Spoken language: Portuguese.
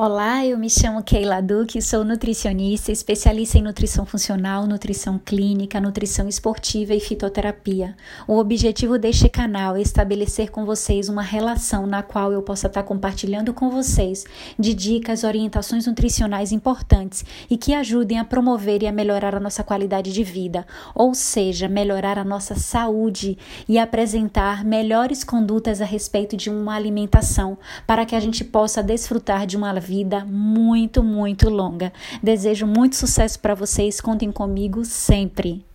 Olá, eu me chamo Keila Duque, sou nutricionista, especialista em nutrição funcional, nutrição clínica, nutrição esportiva e fitoterapia. O objetivo deste canal é estabelecer com vocês uma relação na qual eu possa estar compartilhando com vocês de dicas, orientações nutricionais importantes e que ajudem a promover e a melhorar a nossa qualidade de vida, ou seja, melhorar a nossa saúde e apresentar melhores condutas a respeito de uma alimentação para que a gente possa desfrutar de uma vida muito, muito longa. Desejo muito sucesso para vocês, contem comigo sempre.